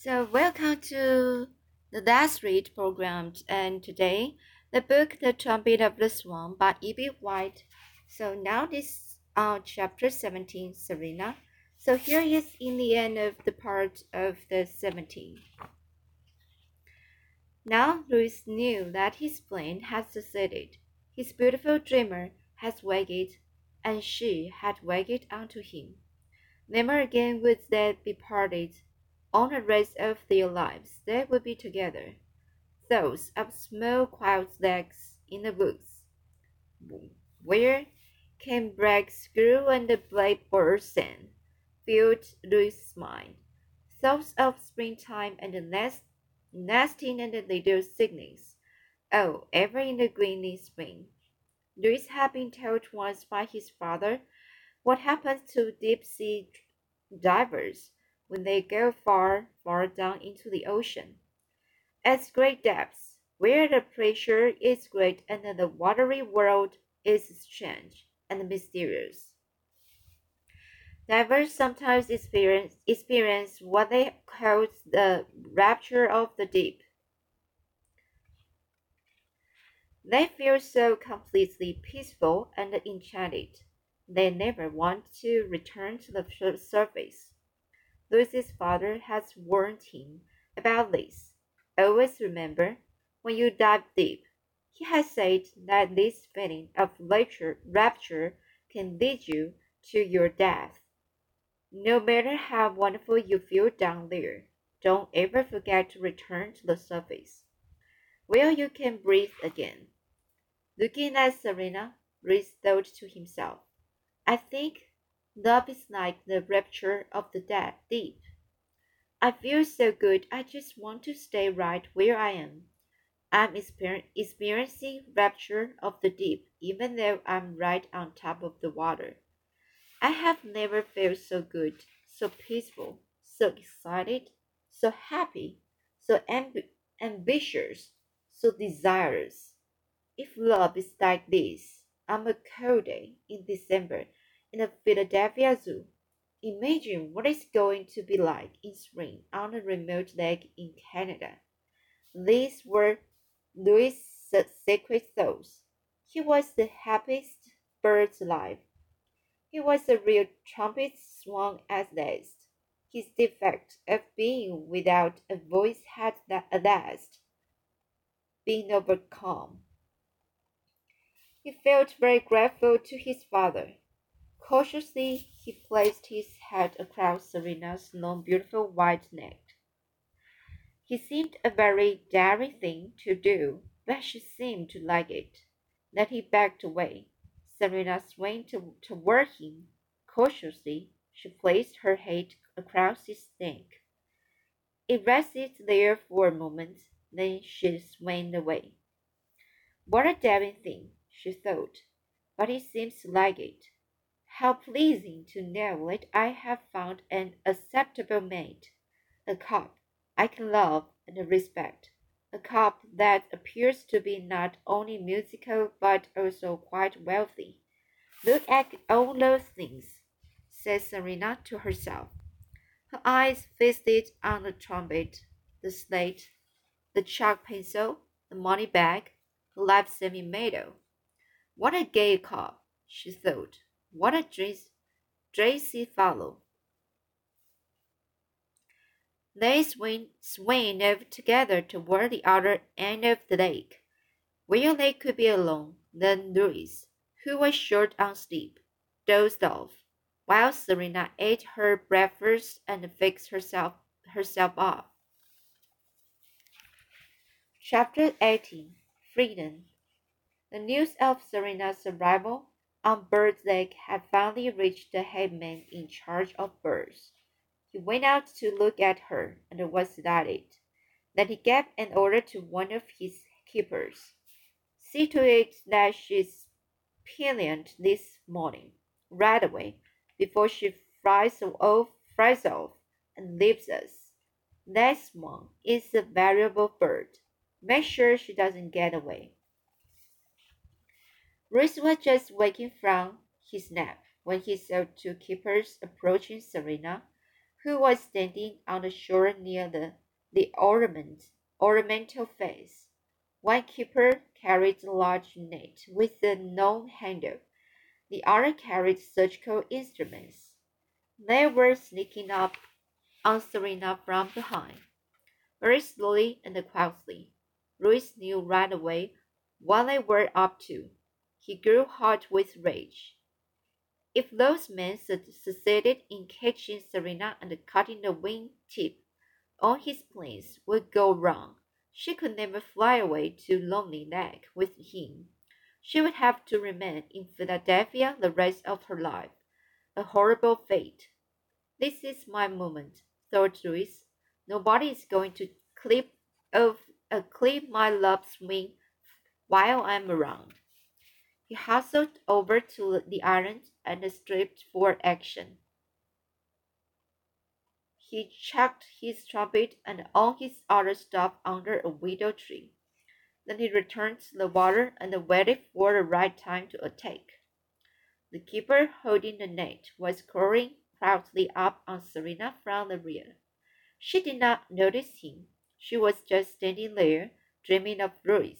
So, welcome to the Let's Read program. And today, the book The Trumpet of the Swan by E.B. White. So, now this uh, chapter 17, Serena. So, here is in the end of the part of the 17. Now, Louis knew that his plan had succeeded. His beautiful dreamer had wagged, and she had wagged unto him. Never again would they be parted on the rest of their lives they would be together, those of small quiet legs in the woods, where canebrake grew and the blackbird sang, filled Louis's mind. Thoughts of springtime and the nest, nesting and the little signings. Oh, ever in the greeny spring. Louis had been told once by his father what happens to deep sea divers when they go far, far down into the ocean. At great depths, where the pressure is great and the watery world is strange and mysterious. Divers sometimes experience, experience what they call the rapture of the deep. They feel so completely peaceful and enchanted, they never want to return to the surface. Louis's father has warned him about this. Always remember, when you dive deep, he has said that this feeling of rapture can lead you to your death. No matter how wonderful you feel down there, don't ever forget to return to the surface, where you can breathe again. Looking at Serena, Louis thought to himself, I think Love is like the rapture of the dead deep. I feel so good, I just want to stay right where I am. I'm experiencing rapture of the deep, even though I'm right on top of the water. I have never felt so good, so peaceful, so excited, so happy, so amb ambitious, so desirous. If love is like this, on a cold day in December, in the Philadelphia Zoo. Imagine what it's going to be like in spring on a remote lake in Canada. These were Louis's secret thoughts. He was the happiest bird alive. He was a real trumpet swan at last. His defect of being without a voice had at last been overcome. He felt very grateful to his father Cautiously, he placed his head across Serena's long, beautiful white neck. He seemed a very daring thing to do, but she seemed to like it. Then he backed away. Serena swung to, toward him. Cautiously, she placed her head across his neck. It rested there for a moment, then she swung away. What a daring thing, she thought, but he seems to like it. How pleasing to know that I have found an acceptable mate, a cub I can love and respect, a cub that appears to be not only musical but also quite wealthy. Look at all those things, said Serena to herself. Her eyes feasted on the trumpet, the slate, the chalk pencil, the money bag, the live semi meadow. What a gay cub, she thought. What a dressy fellow! They swing, swing over together toward the other end of the lake, where they could be alone. Then Louis, who was short on sleep, dozed off, while Serena ate her breakfast and fixed herself herself up. Chapter 18 Freedom The news of Serena's arrival on Bird's Lake had finally reached the headman in charge of birds. He went out to look at her and was delighted. Then he gave an order to one of his keepers. See to it that she's pinioned this morning, right away, before she flies off, off and leaves us. That one is a valuable bird. Make sure she doesn't get away. Louis was just waking from his nap when he saw two keepers approaching Serena, who was standing on the shore near the, the ornament, ornamental face. One keeper carried a large net with a known handle. The other carried surgical instruments. They were sneaking up on Serena from behind. Very slowly and quietly, Louis knew right away what they were up to. He grew hot with rage. If those men succeeded in catching Serena and cutting the wing tip all his plans would go wrong. She could never fly away to Lonely Neck with him. She would have to remain in Philadelphia the rest of her life. A horrible fate. This is my moment, thought Louis. Nobody is going to clip of uh, clip my love swing while I'm around. He hustled over to the island and stripped for action. He chucked his trumpet and all his other stuff under a willow tree. Then he returned to the water and waited for the right time to attack. The keeper holding the net was crawling proudly up on Serena from the rear. She did not notice him. She was just standing there, dreaming of Louis.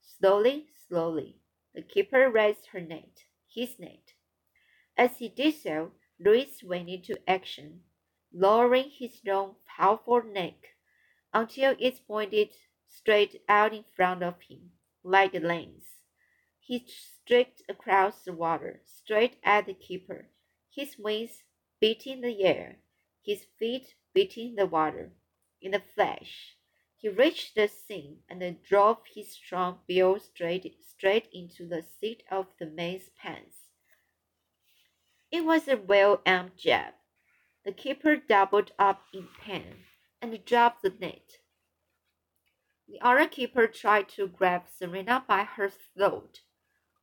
Slowly, slowly, the keeper raised her net, his net. As he did so, Louis went into action, lowering his long, powerful neck until it pointed straight out in front of him, like a lance. He streaked across the water, straight at the keeper, his wings beating the air, his feet beating the water. In a flash, he reached the scene and drove his strong bill straight, straight into the seat of the man's pants. It was a well aimed jab. The keeper doubled up in pain and dropped the net. The other keeper tried to grab Serena by her throat.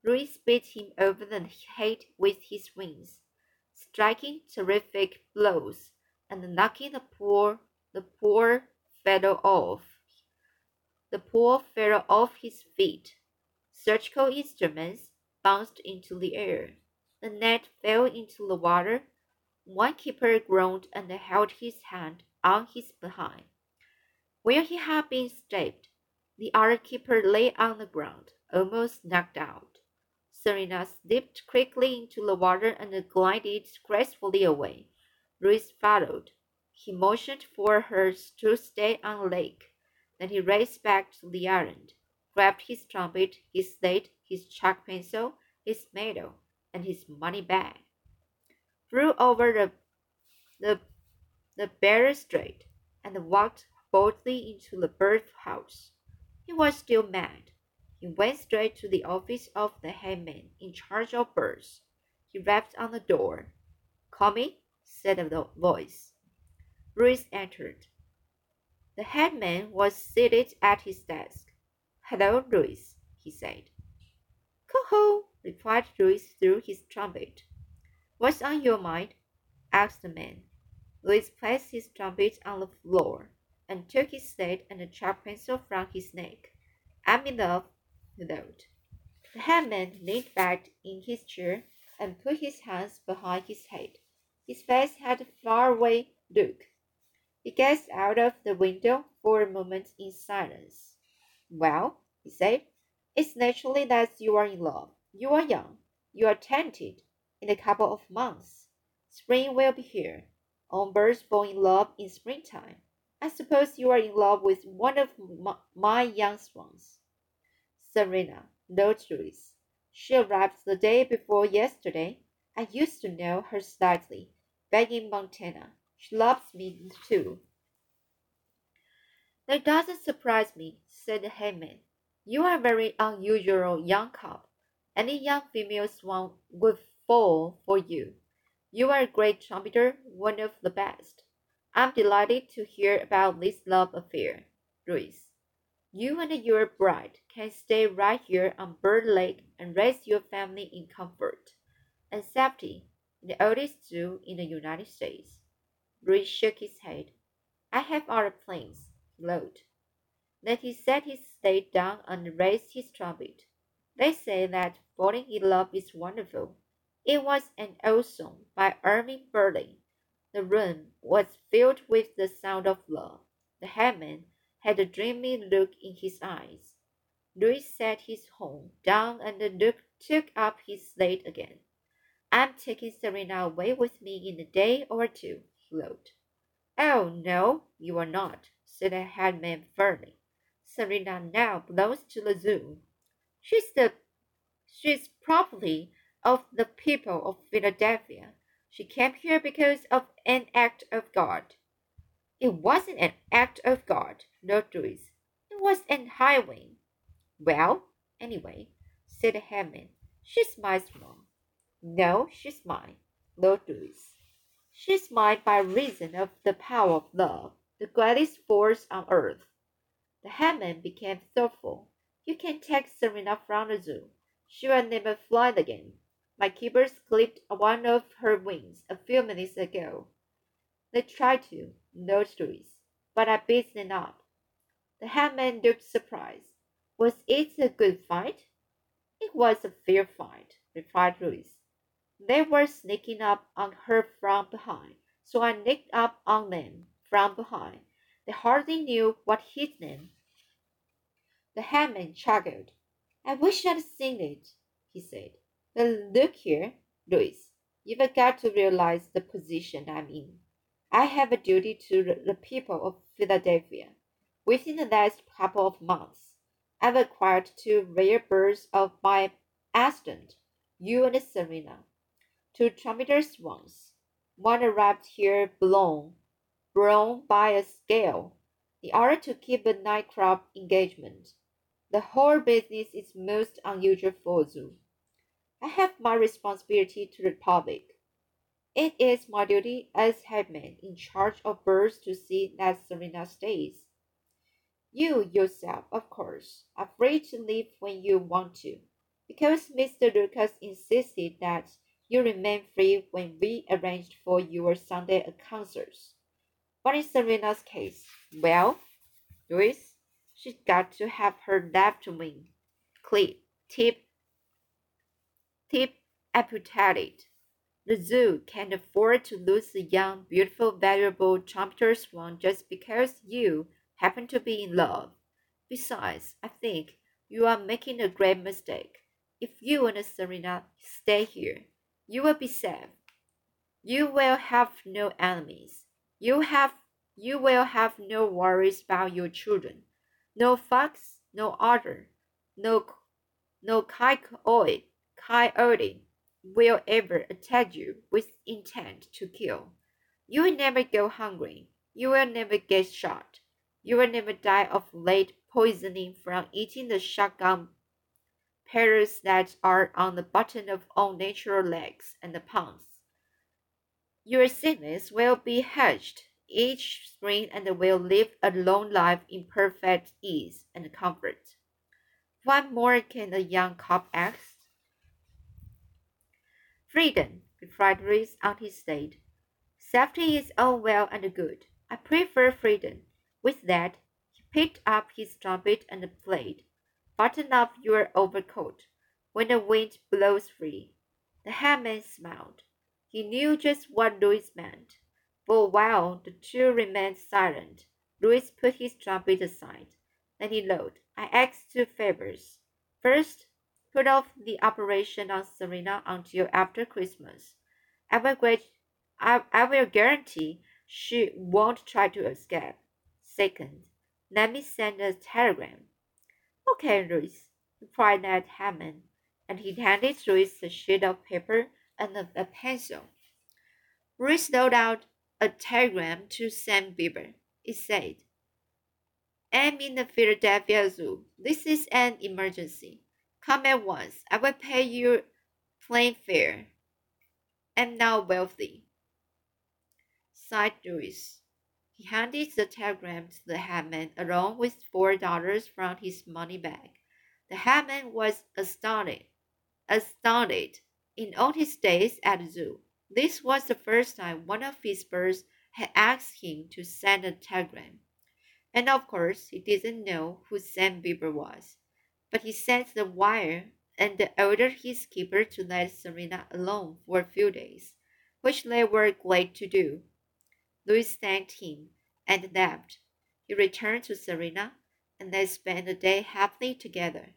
Louis beat him over the head with his wings, striking terrific blows and knocking the poor the poor fellow off. The poor fell off his feet. Surgical instruments bounced into the air. The net fell into the water. One keeper groaned and held his hand on his behind. Where he had been stabbed, the other keeper lay on the ground, almost knocked out. Serena slipped quickly into the water and glided gracefully away. Louis followed. He motioned for her to stay on the lake. Then he raced back to the island, grabbed his trumpet, his slate, his chalk pencil, his medal, and his money bag, flew over the the the balustrade, and walked boldly into the birdhouse. He was still mad. He went straight to the office of the headman in charge of birds. He rapped on the door. Come said a voice. Louis entered. The headman was seated at his desk. Hello, Louis, he said. Coho, replied Louis through his trumpet. What's on your mind? asked the man. Louis placed his trumpet on the floor and took his slate and a chalk pencil from his neck. I'm in love, he wrote. The headman leaned back in his chair and put his hands behind his head. His face had a faraway look. He gazed out of the window for a moment in silence. Well, he said, it's naturally that you are in love. You are young. You are talented. In a couple of months, spring will be here. All birds fall in love in springtime. I suppose you are in love with one of my young swans. Serena, note Louis. She arrived the day before yesterday. I used to know her slightly, back in Montana. She loves me too. That doesn't surprise me, said the headman. You are a very unusual young cub. Any young female swan would fall for you. You are a great trumpeter, one of the best. I'm delighted to hear about this love affair, Louis. You and your bride can stay right here on Bird Lake and raise your family in comfort and safety in the oldest zoo in the United States. Louis shook his head. I have other plans, he wrote. Then he set his slate down and raised his trumpet. They say that falling in love is wonderful. It was an old song by Irving Berlin. The room was filled with the sound of love. The headman had a dreamy look in his eyes. Louis set his horn down and look, took up his slate again. I'm taking Serena away with me in a day or two, wrote. Oh, no, you are not, said the headman firmly. Serena now belongs to the zoo. She's the she's property of the people of Philadelphia. She came here because of an act of God. It wasn't an act of God, wrote Louis. It was an highway. Well, anyway, said the headman, she's my mom. No, she's mine, wrote Louis. She's mine by reason of the power of love, the greatest force on earth. The headman became thoughtful. You can take Serena from the zoo. She will never fly again. My keepers clipped one of her wings a few minutes ago. They tried to, those Louis, but I beat them up. The headman looked surprised. Was it a good fight? It was a fair fight, replied Louis. They were sneaking up on her from behind, so I nicked up on them from behind. They hardly knew what hit them. The headman chuckled. I wish I'd seen it, he said. But look here, Louis, you've got to realize the position I'm in. I have a duty to the people of Philadelphia. Within the last couple of months, I've acquired two rare birds of my accident, you and Serena two trumpeter swans. One arrived here blown, blown by a scale, the other to keep a nightclub engagement. The whole business is most unusual for a zoo. I have my responsibility to the public. It is my duty as headman in charge of birds to see that Serena stays. You yourself, of course, are free to leave when you want to, because Mr. Lucas insisted that you remain free when we arranged for your Sunday concerts. But in Serena's case, well, Louis, she's got to have her left wing clip, tip, tip amputated. The zoo can't afford to lose a young, beautiful, valuable trumpeter swan just because you happen to be in love. Besides, I think you are making a great mistake. If you and Serena stay here, you will be safe. You will have no enemies. You have you will have no worries about your children. No fox, no otter, no no coyote, coyote will ever attack you with intent to kill. You will never go hungry. You will never get shot. You will never die of lead poisoning from eating the shotgun Petals that are on the bottom of all natural lakes and ponds. Your cygnets will be hatched each spring and will live a long life in perfect ease and comfort. What more can a young cop ask? Freedom, replied Reese on his state. Safety is all well and good. I prefer freedom. With that, he picked up his trumpet and played. Button up your overcoat when the wind blows free. The headman smiled. He knew just what Louis meant. For a while the two remained silent. Louis put his trumpet aside. Then he wrote, I ask two favors. First, put off the operation on Serena until after Christmas. I will, I, I will guarantee she won't try to escape. Second, let me send a telegram. Okay, Louis, replied the headman, and he handed Louis a sheet of paper and a, a pencil. Louis wrote out a telegram to Sam Beaver. It said, I'm in the Philadelphia Zoo. This is an emergency. Come at once. I will pay you plane fare. I'm now wealthy. Sighed Louis. He handed the telegram to the headman along with four dollars from his money bag. The headman was astounded. Astounded. In all his days at the zoo, this was the first time one of his birds had asked him to send a telegram. And of course, he didn't know who Sam Beaver was. But he sent the wire and ordered his keeper to let Serena alone for a few days, which they were glad to do. Louis thanked him and left. He returned to Serena, and they spent the day happily together,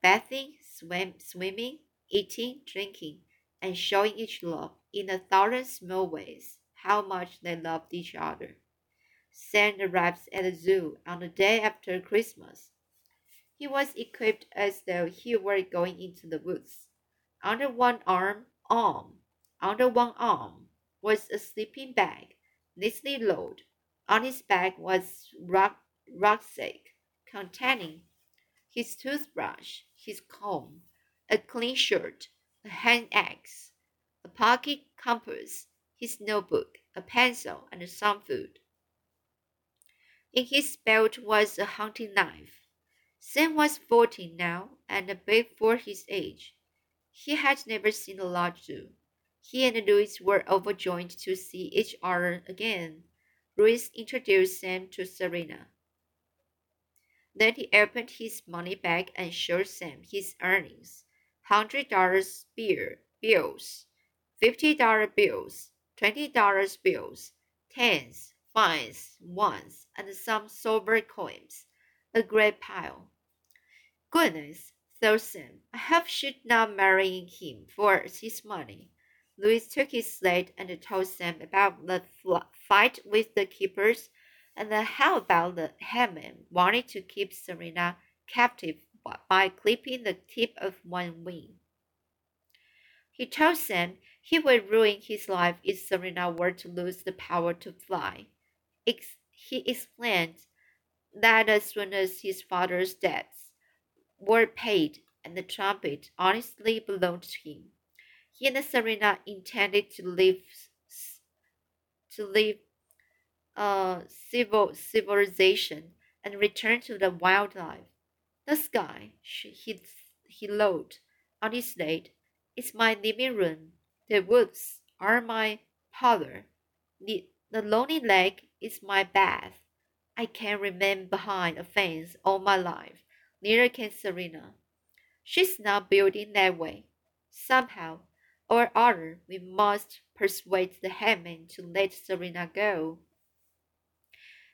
bathing, swim, swimming, eating, drinking, and showing each love in a thousand small ways how much they loved each other. Sam arrived at the zoo on the day after Christmas. He was equipped as though he were going into the woods. Under one arm, arm, under one arm was a sleeping bag, neatly loaded. On his back was ruck, rucksack containing his toothbrush, his comb, a clean shirt, a hand axe, a pocket compass, his notebook, a pencil, and some food. In his belt was a hunting knife. Sam was fourteen now, and big for his age. He had never seen a large zoo. He and Louis were overjoyed to see each other again. Louis introduced Sam to Serena. Then he opened his money bag and showed Sam his earnings. Hundred dollars bills, fifty dollar bills, twenty dollars bills, tens, fives, ones, and some silver coins. A great pile. Goodness, thought Sam, I hope she's not marrying him for his money. Louis took his slate and told Sam about the fight with the keepers and how about the headman wanted to keep Serena captive by clipping the tip of one wing. He told Sam he would ruin his life if Serena were to lose the power to fly. Ex he explained that as soon as his father's debts were paid and the trumpet honestly belonged to him, he and Serena intended to live to live uh, civil civilization and return to the wildlife. The sky, he, he wrote on his slate, is my living room the woods are my parlor. The, the lonely lake is my bath. I can remain behind a fence all my life. Neither can Serena. She's not building that way. Somehow or other, we must persuade the headman to let Serena go.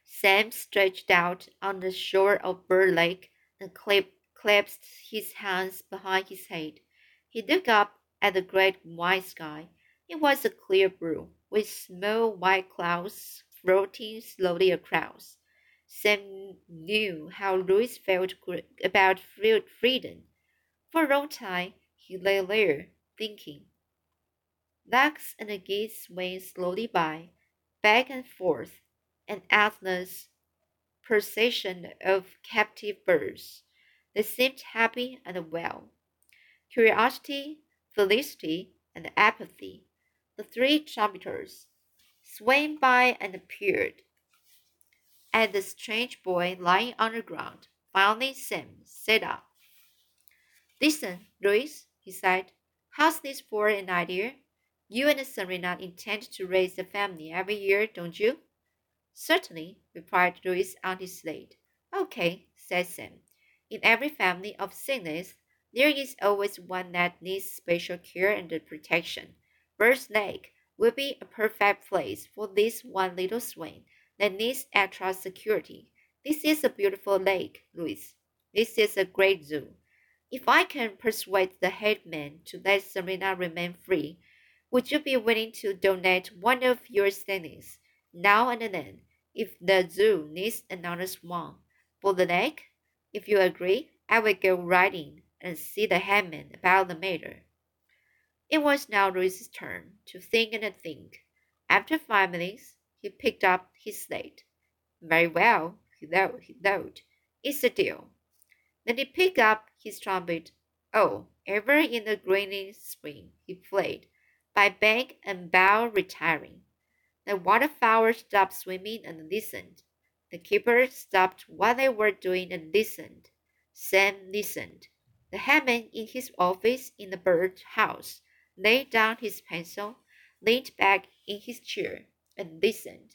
Sam stretched out on the shore of Bird Lake and clasped his hands behind his head. He looked up at the great white sky. It was a clear blue, with small white clouds floating slowly across. Sam knew how Louis felt about freedom. For a long time he lay there, thinking. Ducks and the geese swam slowly by, back and forth, an endless procession of captive birds. They seemed happy and well. Curiosity felicity, and apathy, the three trumpeters, swam by and appeared. At the strange boy lying on the ground, finally sat up. Listen, Louis, he said, how's this for an idea? You and Serena intend to raise a family every year, don't you? Certainly, replied Louis on his slate. Okay, said Sam. In every family of cygnets, there is always one that needs special care and protection. Bird's Lake will be a perfect place for this one little swain that needs extra security. This is a beautiful lake, Louis. This is a great zoo. If I can persuade the headman to let Serena remain free, would you be willing to donate one of your standings now and then if the zoo needs another swan for the lake? If you agree, I will go riding and see the headman about the matter. It was now Louis's turn to think and think. After five minutes, he picked up his slate. Very well, he thought, he thought. It's a deal. Then he picked up his trumpet. Oh, ever in the greening spring, he played, by bank and bow retiring. The waterfowl stopped swimming and listened. The keeper stopped what they were doing and listened. Sam listened. The headman in his office in the bird house laid down his pencil, leaned back in his chair, and listened.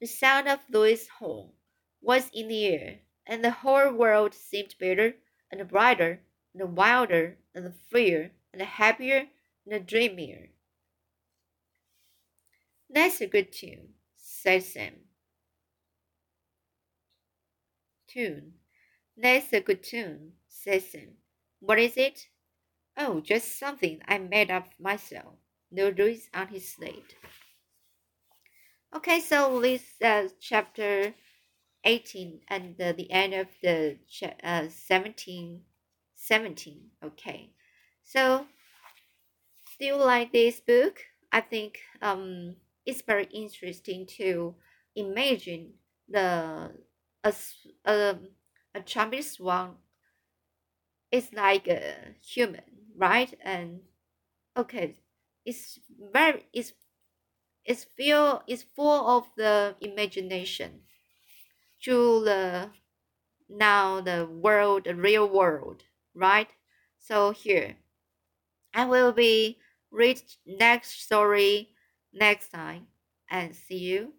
The sound of Louis' horn was in the air, and the whole world seemed better and brighter and wilder and freer and happier and dreamier. That's a good tune, said Sam. Tune. That's a good tune, said Sam. What is it? Oh, just something I made up myself. No lyrics on his slate. Okay, so this uh, chapter 18 and uh, the end of the uh, 17, 17. Okay, so do you like this book. I think um, it's very interesting to imagine the a, a, um, a Chinese swan is like a human, right? And okay, it's very it's it's feel it's full of the imagination to the now the world the real world right so here i will be read next story next time and see you